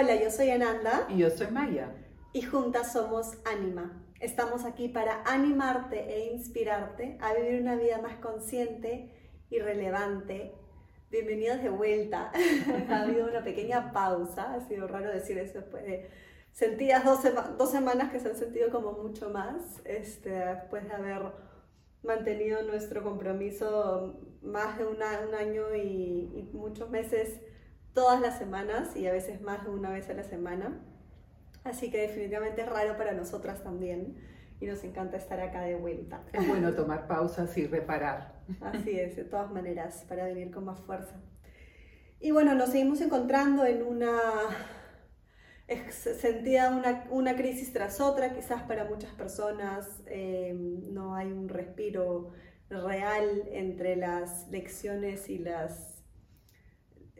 Hola, yo soy Ananda. Y yo soy Maya. Y juntas somos Anima. Estamos aquí para animarte e inspirarte a vivir una vida más consciente y relevante. Bienvenidos de vuelta. ha habido una pequeña pausa. Ha sido raro decir eso después de sentidas dos, dos semanas que se han sentido como mucho más. Este, después de haber mantenido nuestro compromiso más de un año y, y muchos meses todas las semanas y a veces más de una vez a la semana. Así que definitivamente es raro para nosotras también y nos encanta estar acá de vuelta. Es bueno tomar pausas y reparar. Así es, de todas maneras, para venir con más fuerza. Y bueno, nos seguimos encontrando en una sentida una, una, crisis tras otra, quizás para muchas personas eh, no hay un respiro real entre las lecciones y las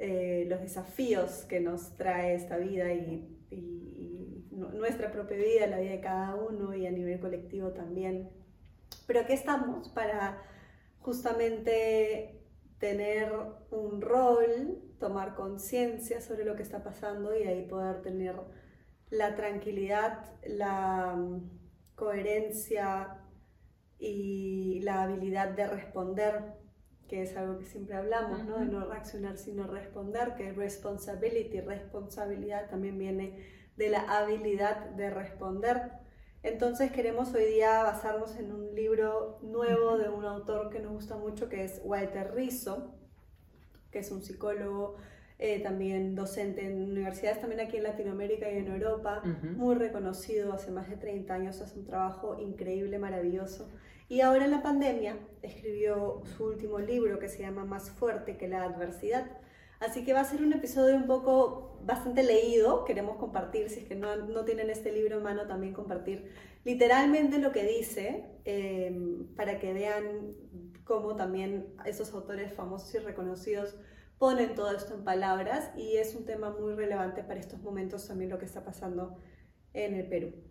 eh, los desafíos que nos trae esta vida y, nuestra propia vida, la vida de cada uno y a nivel colectivo también. Pero aquí estamos para justamente tener un rol, tomar conciencia sobre lo que está pasando y ahí poder tener la tranquilidad, la mm, coherencia y la habilidad de responder que es algo que siempre hablamos, ¿no? De no reaccionar sino responder, que responsibility, responsabilidad también viene de la habilidad de responder. Entonces queremos hoy día basarnos en un libro nuevo de un autor que nos gusta mucho, que es Walter Rizzo, que es un psicólogo, eh, también docente en universidades, también aquí en Latinoamérica y en Europa, muy reconocido, hace más de 30 años, hace un trabajo increíble, maravilloso. Y ahora en la pandemia escribió su último libro que se llama Más fuerte que la adversidad. Así que va a ser un episodio un poco bastante leído. Queremos compartir, si es que no, no tienen este libro en mano, también compartir literalmente lo que dice em, para que vean cómo también esos autores famosos y reconocidos ponen todo esto en palabras y es un tema muy relevante para estos momentos también lo que está pasando en el Perú.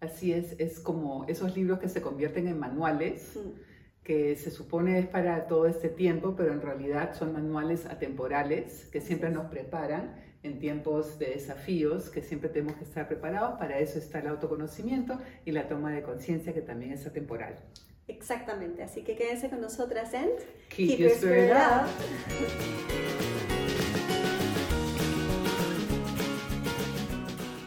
Así es, es como esos libros que se convierten en manuales, que se supone es para todo este tiempo, pero en realidad son manuales atemporales que siempre nos preparan en tiempos de desafíos, que siempre tenemos que estar preparados. Para eso está el autoconocimiento y la toma de conciencia, que también es atemporal. Exactamente, así que quédense con nosotras en Keep, Your Spirit Up.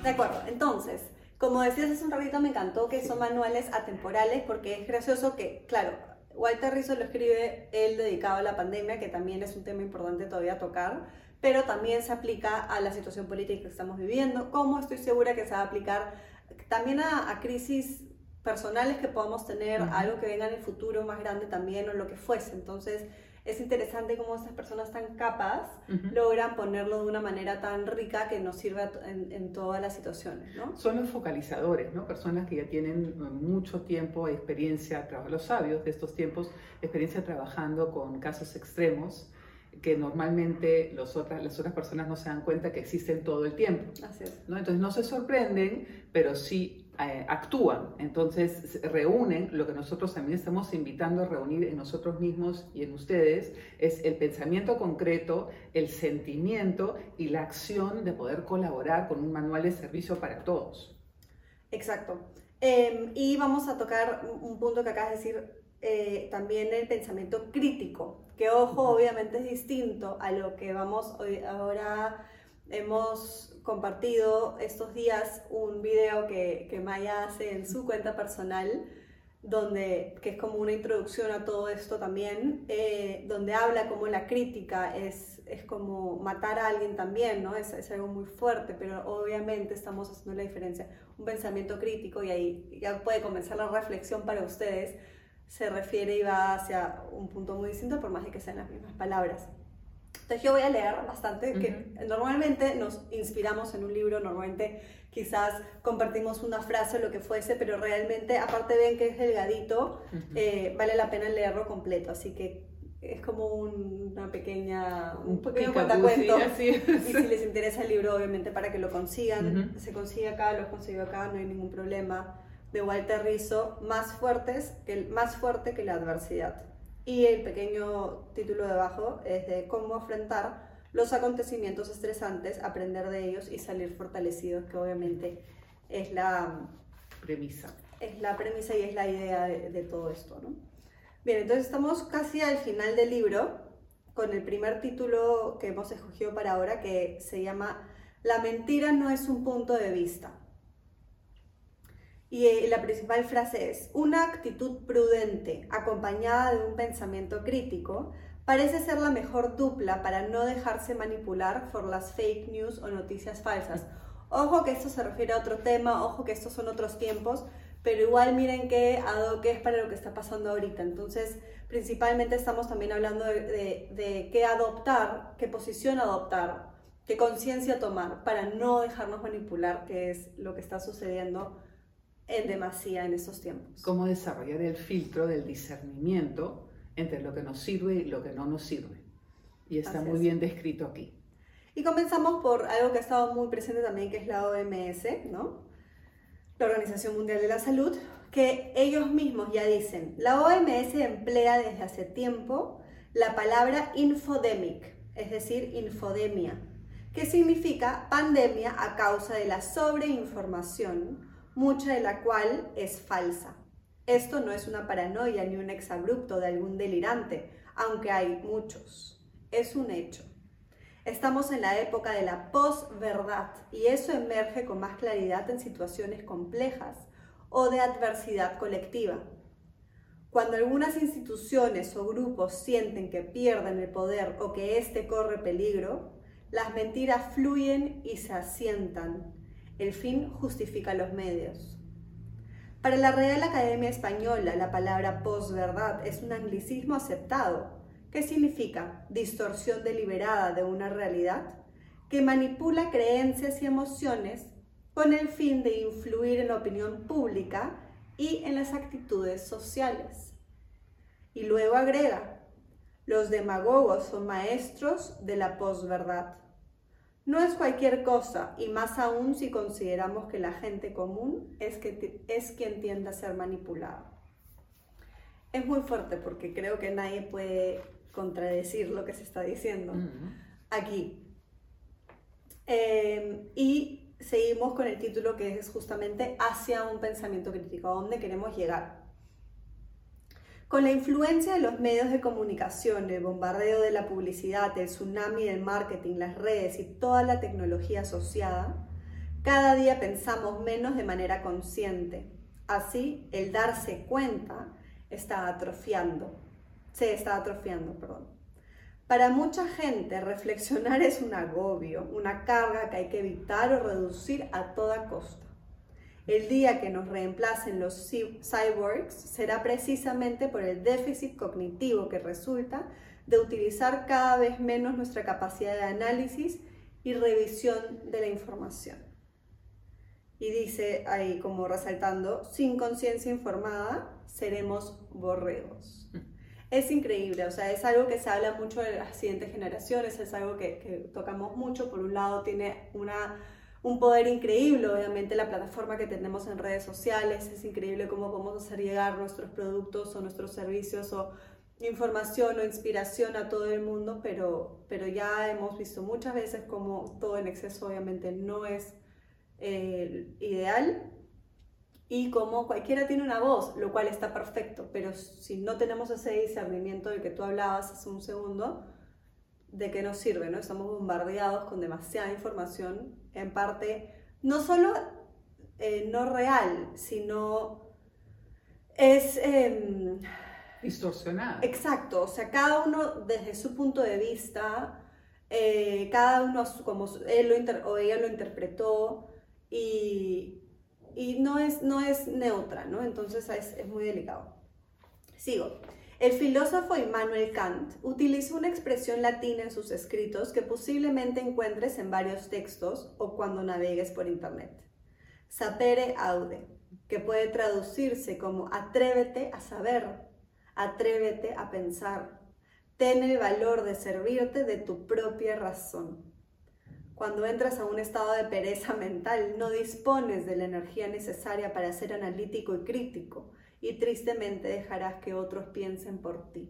De acuerdo, entonces, como decías hace un ratito, me encantó que son manuales atemporales porque es gracioso que, claro, Walter Rizzo lo escribe él dedicado a la pandemia, que también es un tema importante todavía tocar, pero también se aplica a la situación política que estamos viviendo, como estoy segura que se va a aplicar también a, crisis personales que podamos tener, algo que venga en el futuro más grande también o lo que fuese. Entonces, es interesante cómo estas personas tan capas logran ponerlo de una manera tan rica que nos sirva en, todas las situaciones, ¿no? Son los focalizadores, ¿no? Personas que ya tienen mucho tiempo, experiencia, los sabios de estos tiempos, experiencia trabajando con casos extremos que normalmente los otras, las otras personas no se dan cuenta que existen todo el tiempo. Así es. ¿no? Entonces no se sorprenden, pero sí eh, actúan, entonces reúnen lo que nosotros también estamos invitando a reunir en nosotros mismos y en ustedes, es el pensamiento concreto, el sentimiento y la acción de poder colaborar con un manual de servicio para todos. Exacto. Em, y vamos a tocar un punto que acabas de decir, eh, también el pensamiento crítico, que ojo, obviamente es distinto a lo que vamos hoy, ahora hemos compartido estos días un video que, que, Maya hace en su cuenta personal, donde, que es como una introducción a todo esto también, eh, donde habla como la crítica es, es como matar a alguien también, ¿no? Es, es, algo muy fuerte, pero obviamente estamos haciendo la diferencia. Un pensamiento crítico, y ahí ya puede comenzar la reflexión para ustedes, se refiere y va hacia un punto muy distinto, por más de que sean las mismas palabras. Entonces yo voy a leer bastante, que normalmente nos inspiramos en un libro, normalmente quizás compartimos una frase o lo que fuese, pero realmente aparte ven que es delgadito, eh, vale la pena leerlo completo, así que es como una pequeña, un pequeño cuentacuento. y si les interesa el libro, obviamente para que lo consigan, se consigue acá, lo consigo acá, no hay ningún problema. De Walter Rizzo, más fuertes que más fuerte que la adversidad. Y el pequeño título debajo es de cómo afrontar los acontecimientos estresantes, aprender de ellos y salir fortalecidos, que obviamente es la premisa. Es la premisa y es la idea de, todo esto, ¿no? Bien, entonces estamos casi al final del libro con el primer título que hemos escogido para ahora que se llama La mentira no es un punto de vista. Y eh, la principal frase es, una actitud prudente acompañada de un pensamiento crítico parece ser la mejor dupla para no dejarse manipular por las fake news o noticias falsas. Ojo que esto se refiere a otro tema, ojo que estos son otros tiempos, pero igual miren que es para lo que está pasando ahorita. Entonces, principalmente estamos también hablando de, de qué adoptar, qué posición adoptar, qué conciencia tomar para no dejarnos manipular, que es lo que está sucediendo en demasía en estos tiempos. Cómo desarrollar el filtro del discernimiento entre lo que nos sirve y lo que no nos sirve. Y está muy bien descrito aquí. Y comenzamos por algo que ha estado muy presente también, que es la OMS, ¿no? La Organización Mundial de la Salud, que ellos mismos ya dicen, la OMS emplea desde hace tiempo la palabra infodemic, es decir, infodemia, que significa pandemia a causa de la sobreinformación mucha de la cual es falsa. Esto no es una paranoia ni un exabrupto de algún delirante, aunque hay muchos. Es un hecho. Estamos en la época de la posverdad y eso emerge con más claridad en situaciones complejas o de adversidad colectiva. Cuando algunas instituciones o grupos sienten que pierden el poder o que éste corre peligro, las mentiras fluyen y se asientan, el fin justifica los medios. Para la Real Academia Española, la palabra posverdad es un anglicismo aceptado, que significa distorsión deliberada de una realidad que manipula creencias y emociones con el fin de influir en la opinión pública y en las actitudes sociales. Y luego agrega, los demagogos son maestros de la posverdad. No es cualquier cosa, y más aún si consideramos que la gente común es, que es quien tiende a ser manipulada. Es muy fuerte porque creo que nadie puede contradecir lo que se está diciendo aquí. Em, y seguimos con el título que es justamente hacia un pensamiento crítico, a dónde queremos llegar. Con la influencia de los medios de comunicación, el bombardeo de la publicidad, el tsunami del marketing, las redes y toda la tecnología asociada, cada día pensamos menos de manera consciente. Así, el darse cuenta está atrofiando. Se está atrofiando, perdón. Para mucha gente, reflexionar es un agobio, una carga que hay que evitar o reducir a toda costa. El día que nos reemplacen los cyborgs será precisamente por el déficit cognitivo que resulta de utilizar cada vez menos nuestra capacidad de análisis y revisión de la información. Y dice ahí como resaltando, sin conciencia informada seremos borregos. Es increíble, o sea, es algo que se habla mucho de las siguientes generaciones, es algo que, que tocamos mucho. Por un lado tiene una un poder increíble, obviamente la plataforma que tenemos en redes sociales, es increíble cómo podemos hacer llegar nuestros productos o nuestros servicios o información o inspiración a todo el mundo, pero, pero ya hemos visto muchas veces cómo todo en exceso obviamente no es eh, ideal y como cualquiera tiene una voz, lo cual está perfecto, pero si no tenemos ese discernimiento del que tú hablabas hace un segundo, ¿de qué nos sirve? ¿no? Estamos bombardeados con demasiada información, en parte no solo eh, no real, sino es... Eh, Distorsionada. Exacto, o sea, cada uno desde su punto de vista, eh, cada uno como él lo o ella lo interpretó y, y, no, es, no es neutra, ¿no? Entonces es, es muy delicado. Sigo. El filósofo Immanuel Kant utilizó una expresión latina en sus escritos que posiblemente encuentres en varios textos o cuando navegues por internet. Sapere aude, que puede traducirse como atrévete a saber, atrévete a pensar, ten el valor de servirte de tu propia razón. Cuando entras a un estado de pereza mental, no dispones de la energía necesaria para ser analítico y crítico y tristemente dejarás que otros piensen por ti.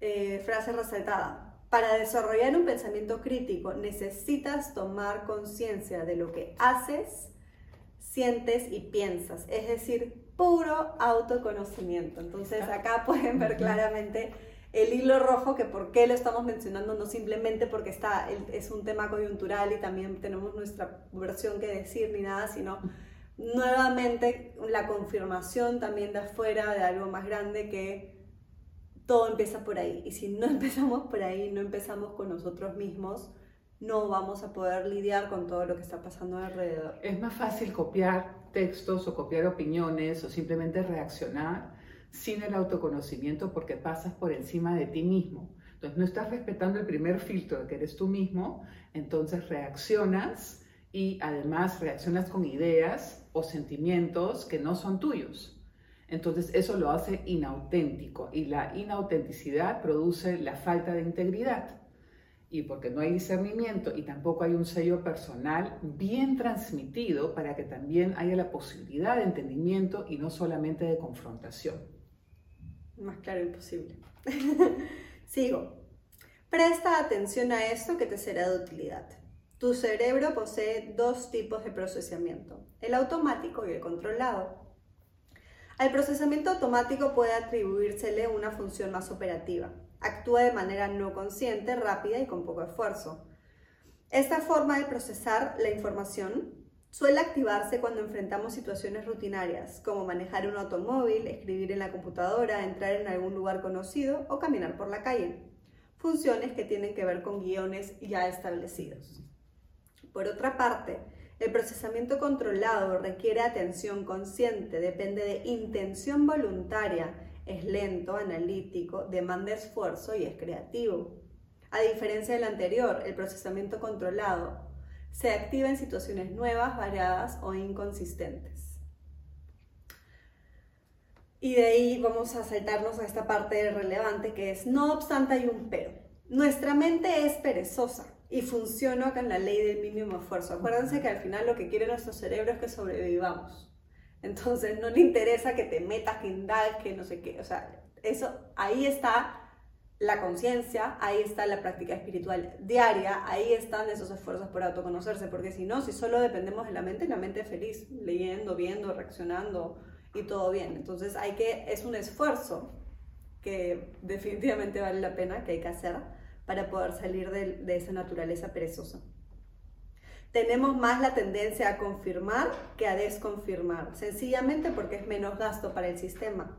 Eh, frase resaltada. para desarrollar un pensamiento crítico necesitas tomar conciencia de lo que haces, sientes y piensas, es decir, puro autoconocimiento. Entonces acá pueden ver claramente el hilo rojo que por qué lo estamos mencionando, no simplemente porque está, es un tema coyuntural y también tenemos nuestra versión que decir ni nada, sino nuevamente la confirmación también de afuera de algo más grande que todo empieza por ahí. Y si no empezamos por ahí, no empezamos con nosotros mismos, no vamos a poder lidiar con todo lo que está pasando alrededor. Es más fácil copiar textos o copiar opiniones o simplemente reaccionar sin el autoconocimiento porque pasas por encima de ti mismo. Entonces no estás respetando el primer filtro que eres tú mismo, entonces reaccionas y además reaccionas con ideas o sentimientos que no son tuyos. Entonces eso lo hace inauténtico y la inautenticidad produce la falta de integridad. Y porque no hay discernimiento y tampoco hay un sello personal bien transmitido para que también haya la posibilidad de entendimiento y no solamente de confrontación. Más claro imposible. Sigo. Presta atención a esto que te será de utilidad. Tu cerebro posee dos tipos de procesamiento, el automático y el controlado. Al procesamiento automático puede atribuírsele una función más operativa. Actúa de manera no consciente, rápida y con poco esfuerzo. Esta forma de procesar la información suele activarse cuando enfrentamos situaciones rutinarias, como manejar un automóvil, escribir en la computadora, entrar en algún lugar conocido o caminar por la calle. Funciones que tienen que ver con guiones ya establecidos. Por otra parte, el procesamiento controlado requiere atención consciente, depende de intención voluntaria, es lento, analítico, demanda esfuerzo y es creativo. A diferencia del anterior, el procesamiento controlado se activa en situaciones nuevas, variadas o inconsistentes. Y de ahí vamos a saltarnos a esta parte relevante que es, no obstante hay un pero. Nuestra mente es perezosa y funciona con la ley del mínimo esfuerzo. Acuérdense que al final lo que quiere nuestro cerebro es que sobrevivamos. Entonces no le interesa que te metas, que indales, que no sé qué. O sea, eso, ahí está la conciencia, ahí está la práctica espiritual diaria, ahí están esos esfuerzos por autoconocerse, porque si no, si solo dependemos de la mente, la mente es feliz, leyendo, viendo, reaccionando y todo bien. Entonces hay que, es un esfuerzo que definitivamente vale la pena, que hay que hacer para poder salir de, esa naturaleza perezosa. Tenemos más la tendencia a confirmar que a desconfirmar, sencillamente porque es menos gasto para el sistema.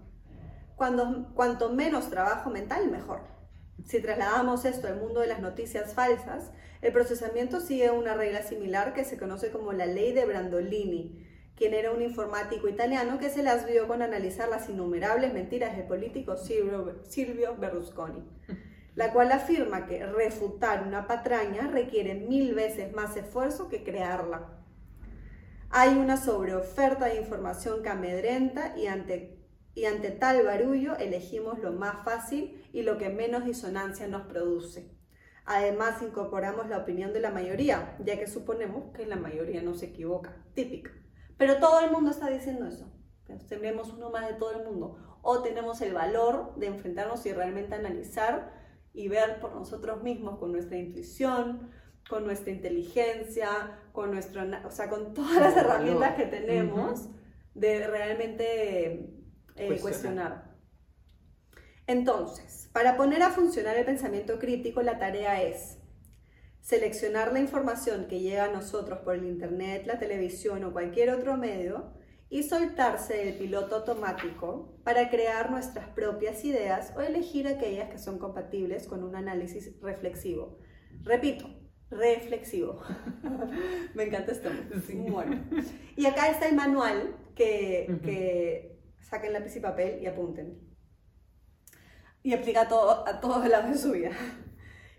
Cuanto menos trabajo mental, mejor. Si trasladamos esto al mundo de las noticias falsas, el procesamiento sigue una regla similar que se conoce como la ley de Brandolini, quien era un informático italiano que se las vio con analizar las innumerables mentiras del político Silvio Berlusconi la cual afirma que refutar una patraña requiere mil veces más esfuerzo que crearla. Hay una sobreoferta de información que amedrenta y ante, y ante tal barullo elegimos lo más fácil y lo que menos disonancia nos produce. Además, incorporamos la opinión de la mayoría, ya que suponemos que la mayoría no se equivoca, típica. Pero todo el mundo está diciendo eso. Tenemos uno más de todo el mundo. O tenemos el valor de enfrentarnos y realmente analizar y ver por nosotros mismos con nuestra intuición, con nuestra inteligencia, con nuestro, o sea, con todas las herramientas que tenemos de realmente eh, cuestionar. Entonces, para poner a funcionar el pensamiento crítico, la tarea es seleccionar la información que llega a nosotros por el Internet, la televisión o cualquier otro medio y soltarse del piloto automático para crear nuestras propias ideas o elegir aquellas que son compatibles con un análisis reflexivo. Repito, reflexivo. Me encanta esto. Bueno. Y acá está el manual que, que saquen lápiz y papel y apunten. Y aplica todo, a todos lados de su vida.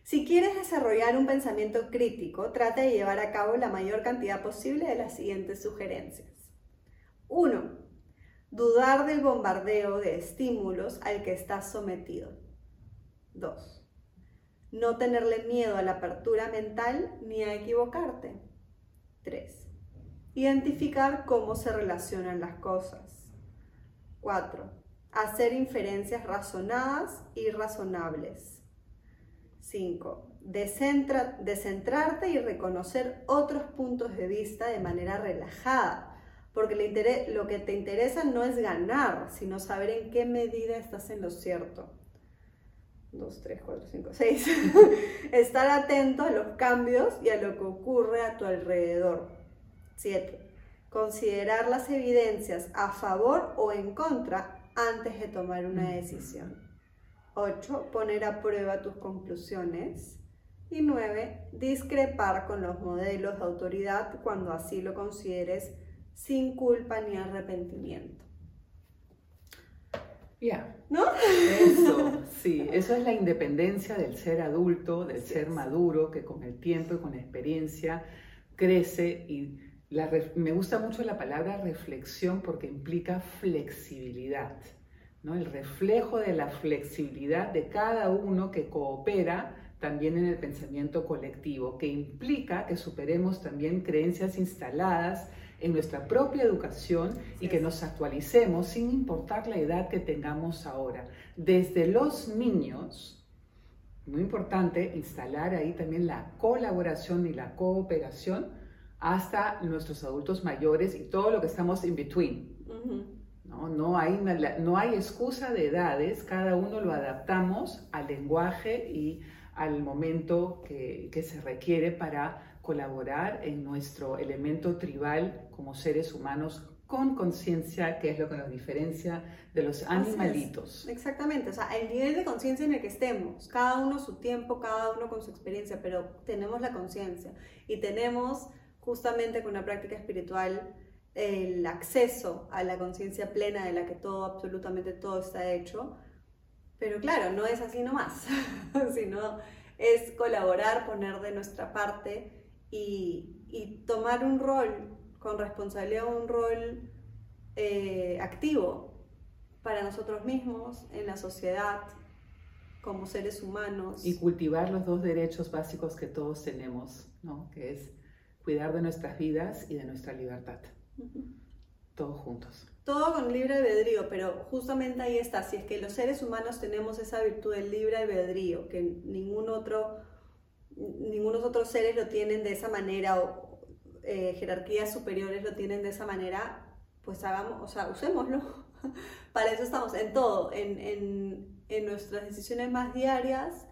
Si quieres desarrollar un pensamiento crítico, trata de llevar a cabo la mayor cantidad posible de las siguientes sugerencias. 1. Dudar del bombardeo de estímulos al que estás sometido. 2. No tenerle miedo a la apertura mental ni a equivocarte. 3. Identificar cómo se relacionan las cosas. 4. Hacer inferencias razonadas y razonables. 5. descentrarte y reconocer otros puntos de vista de manera relajada. Porque lo que te interesa no es ganar, sino saber en qué medida estás en lo cierto. 2, 3, 4, 5, 6. Estar atento a los cambios y a lo que ocurre a tu alrededor. 7. Considerar las evidencias a favor o en contra antes de tomar una decisión. 8. Poner a prueba tus conclusiones. Y 9. Discrepar con los modelos de autoridad cuando así lo consideres sin culpa ni arrepentimiento. Ya. ¿No? Eso, sí, eso es la independencia del ser adulto, del ser maduro, que con el tiempo y con la experiencia crece y me gusta mucho la palabra reflexión porque implica flexibilidad, ¿no? el reflejo de la flexibilidad de cada uno que coopera también en el pensamiento colectivo, que implica que superemos también creencias instaladas en nuestra propia educación y que nos actualicemos sin importar la edad que tengamos ahora. Desde los niños, muy importante instalar ahí también la colaboración y la cooperación hasta nuestros adultos mayores y todo lo que estamos in between. ¿no? No, hay no hay excusa de edades, cada uno lo adaptamos al lenguaje y al momento que, que se requiere para colaborar en nuestro elemento tribal como seres humanos con conciencia, que es lo que nos diferencia de los animalitos. Exactamente, o sea, el nivel de conciencia en el que estemos, cada uno su tiempo, cada uno con su experiencia, pero tenemos la conciencia y tenemos justamente con una práctica espiritual el acceso a la conciencia plena de la que todo, absolutamente todo está hecho. Pero claro, no es así nomás, sino es colaborar, poner de nuestra parte y, y tomar un rol con responsabilidad, un rol eh, activo para nosotros mismos, en la sociedad, como seres humanos. Y cultivar los dos derechos básicos que todos tenemos, ¿no? que es cuidar de nuestras vidas y de nuestra libertad. Todos juntos. Todo con libre albedrío, pero justamente ahí está. Si es que los seres humanos tenemos esa virtud del libre albedrío, que ningún otro, ningunos otros seres lo tienen de esa manera, o eh, jerarquías superiores lo tienen de esa manera, pues hagamos, o sea, usémoslo. Para eso estamos en todo, en, en, en nuestras decisiones más diarias,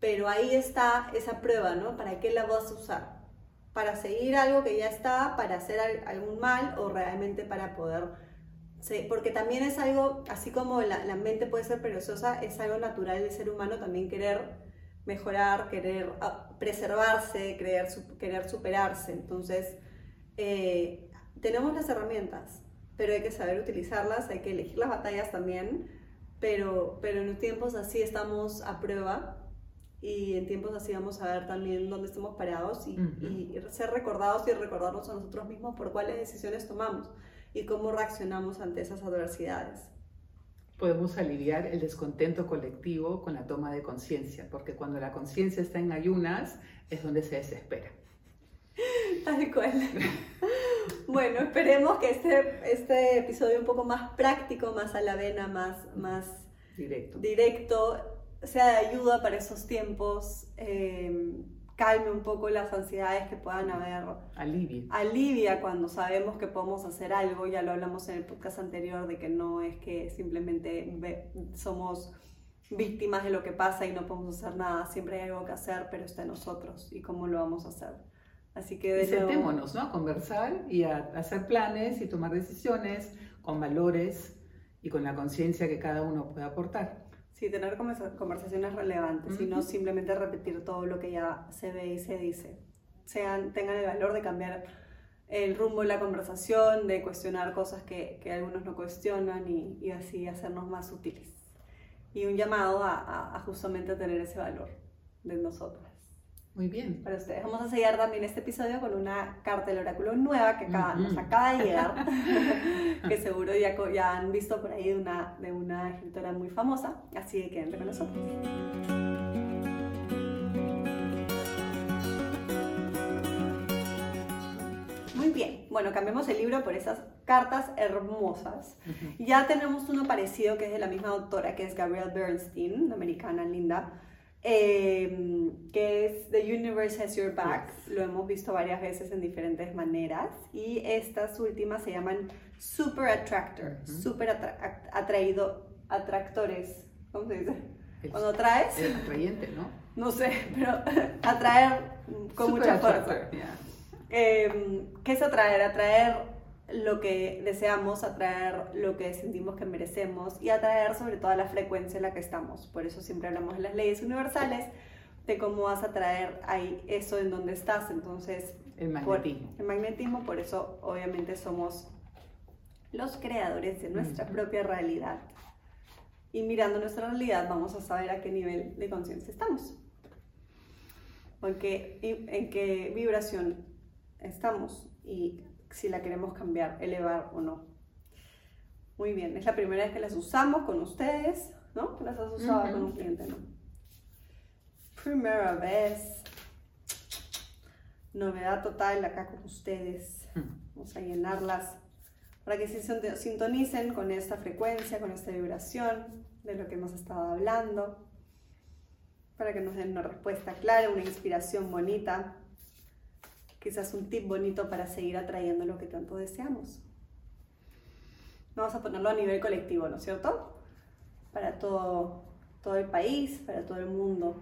pero ahí está esa prueba, ¿no? ¿Para qué la vas a usar? Para seguir algo que ya está, para hacer algún mal o realmente para poder... porque también es algo, así como la, mente puede ser perezosa, es algo natural del ser humano también querer mejorar, querer preservarse, querer, querer superarse. Entonces, eh, tenemos las herramientas, pero hay que saber utilizarlas, hay que elegir las batallas también, pero, pero en los tiempos así estamos a prueba y en tiempos así vamos a ver también dónde estamos parados y, ser recordados y recordarnos a nosotros mismos por cuáles decisiones tomamos y cómo reaccionamos ante esas adversidades. Podemos aliviar el descontento colectivo con la toma de conciencia, porque cuando la conciencia está en ayunas es donde se desespera. Tal cual. bueno, esperemos que este, este episodio un poco más práctico, más a la vena, más, más directo, directo sea de ayuda para esos tiempos, em, calme un poco las ansiedades que puedan haber. Alivia. Alivia cuando sabemos que podemos hacer algo, ya lo hablamos en el podcast anterior, de que no es que simplemente somos víctimas de lo que pasa y no podemos hacer nada, siempre hay algo que hacer, pero está en nosotros y cómo lo vamos a hacer. Así que de sentémonos, ¿no? A conversar y a hacer planes y tomar decisiones con valores y con la conciencia que cada uno puede aportar. Sí, tener conversaciones relevantes y no simplemente repetir todo lo que ya se ve y se dice. Sean, tengan el valor de cambiar el rumbo de la conversación, de cuestionar cosas que, que algunos no cuestionan y, y, así hacernos más útiles. Y un llamado a, a, justamente tener ese valor de nosotros. Muy bien. Para ustedes. Vamos a sellar también este episodio con una carta del oráculo nueva que acaba, nos acaba de llegar, que seguro ya, ya han visto por ahí de una, de una escritora muy famosa. Así que quédense con nosotros. Muy bien, bueno, cambiemos el libro por esas cartas hermosas. Ya tenemos uno parecido que es de la misma autora, que es Gabrielle Bernstein, una americana linda Em, que es The Universe Has Your Back. Lo hemos visto varias veces en diferentes maneras. Y estas últimas se llaman Super Attractor, super atraído, atractores. ¿Cómo se dice? Cuando atraes. Es atrayente, ¿no? No sé, pero atraer con mucha fuerza. Em, ¿Qué es atraer? Atraer lo que deseamos, atraer lo que sentimos que merecemos y atraer sobre todo la frecuencia en la que estamos. Por eso siempre hablamos de las leyes universales, de cómo vas a atraer ahí eso en donde estás. Entonces, el magnetismo. el magnetismo, por eso obviamente somos los creadores de nuestra propia realidad. Y mirando nuestra realidad vamos a saber a qué nivel de conciencia estamos. O en qué, en qué vibración estamos. Y si la queremos cambiar, elevar o no. Muy bien, es la primera vez que las usamos con ustedes, ¿no? Que las has usado con un cliente, ¿no? Primera vez. Novedad total acá con ustedes. Vamos a llenarlas para que se sintonicen con esta frecuencia, con esta vibración de lo que hemos estado hablando, para que nos den una respuesta clara, una inspiración bonita quizás un tip bonito para seguir atrayendo lo que tanto deseamos. Vamos a ponerlo a nivel colectivo, ¿no es cierto? Para todo, todo el país, para todo el mundo.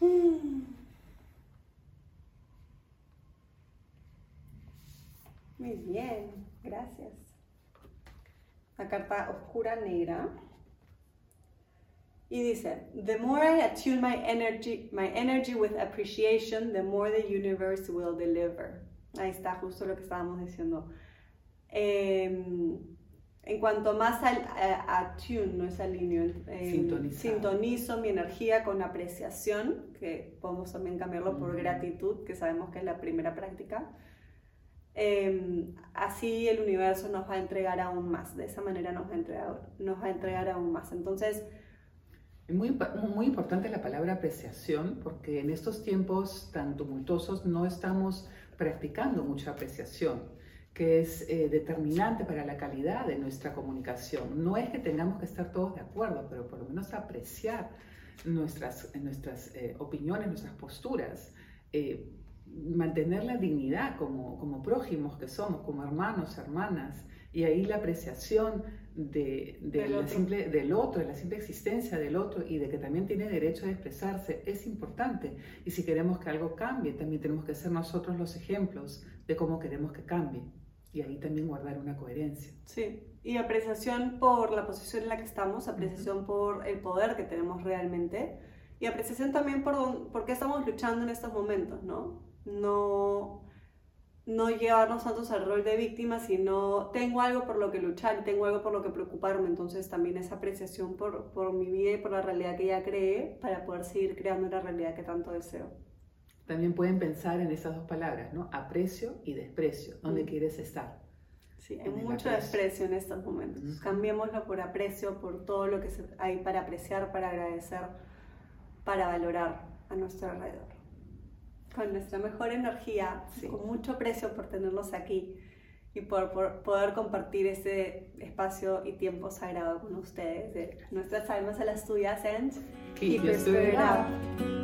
Mm. Muy bien, gracias. La carta oscura negra. Y dice, the more I attune my energy, my energy with appreciation, the more the universe will deliver. Ahí está justo lo que estábamos diciendo. Em, en cuanto más al, attune, no es alineo, eh, sintonizo mi energía con apreciación, que podemos también cambiarlo por gratitud, que sabemos que es la primera práctica. Em, así el universo nos va a entregar aún más, de esa manera nos va a entregar, nos va a entregar aún más. Entonces, es muy, muy importante la palabra apreciación porque en estos tiempos tan tumultuosos no estamos practicando mucha apreciación, que es eh, determinante para la calidad de nuestra comunicación. No es que tengamos que estar todos de acuerdo, pero por lo menos apreciar nuestras, nuestras eh, opiniones, nuestras posturas. Eh, mantener la dignidad como, como prójimos que somos, como hermanos, hermanas, y ahí la apreciación de, del, otro. Simple, del otro, de la simple existencia del otro y de que también tiene derecho a expresarse es importante. Y si queremos que algo cambie, también tenemos que ser nosotros los ejemplos de cómo queremos que cambie. Y ahí también guardar una coherencia. Sí, y apreciación por la posición en la que estamos, apreciación por el poder que tenemos realmente y apreciación también por, por qué estamos luchando en estos momentos, ¿no? No no llevarnos tantos al rol de víctima, sino tengo algo por lo que luchar, tengo algo por lo que preocuparme, entonces también esa apreciación por, por mi vida y por la realidad que ya creé para poder seguir creando la realidad que tanto deseo. También pueden pensar en esas dos palabras, ¿no? Aprecio y desprecio, ¿dónde mm. quieres estar? Sí, hay mucho desprecio en estos momentos. Cambiémoslo por aprecio, por todo lo que hay para apreciar, para agradecer, para valorar a nuestro alrededor con nuestra mejor energía, con mucho precio por tenerlos aquí y por, poder compartir este espacio y tiempo sagrado con ustedes, de nuestras almas a las tuyas en Keep, Keep Your Spirit Up.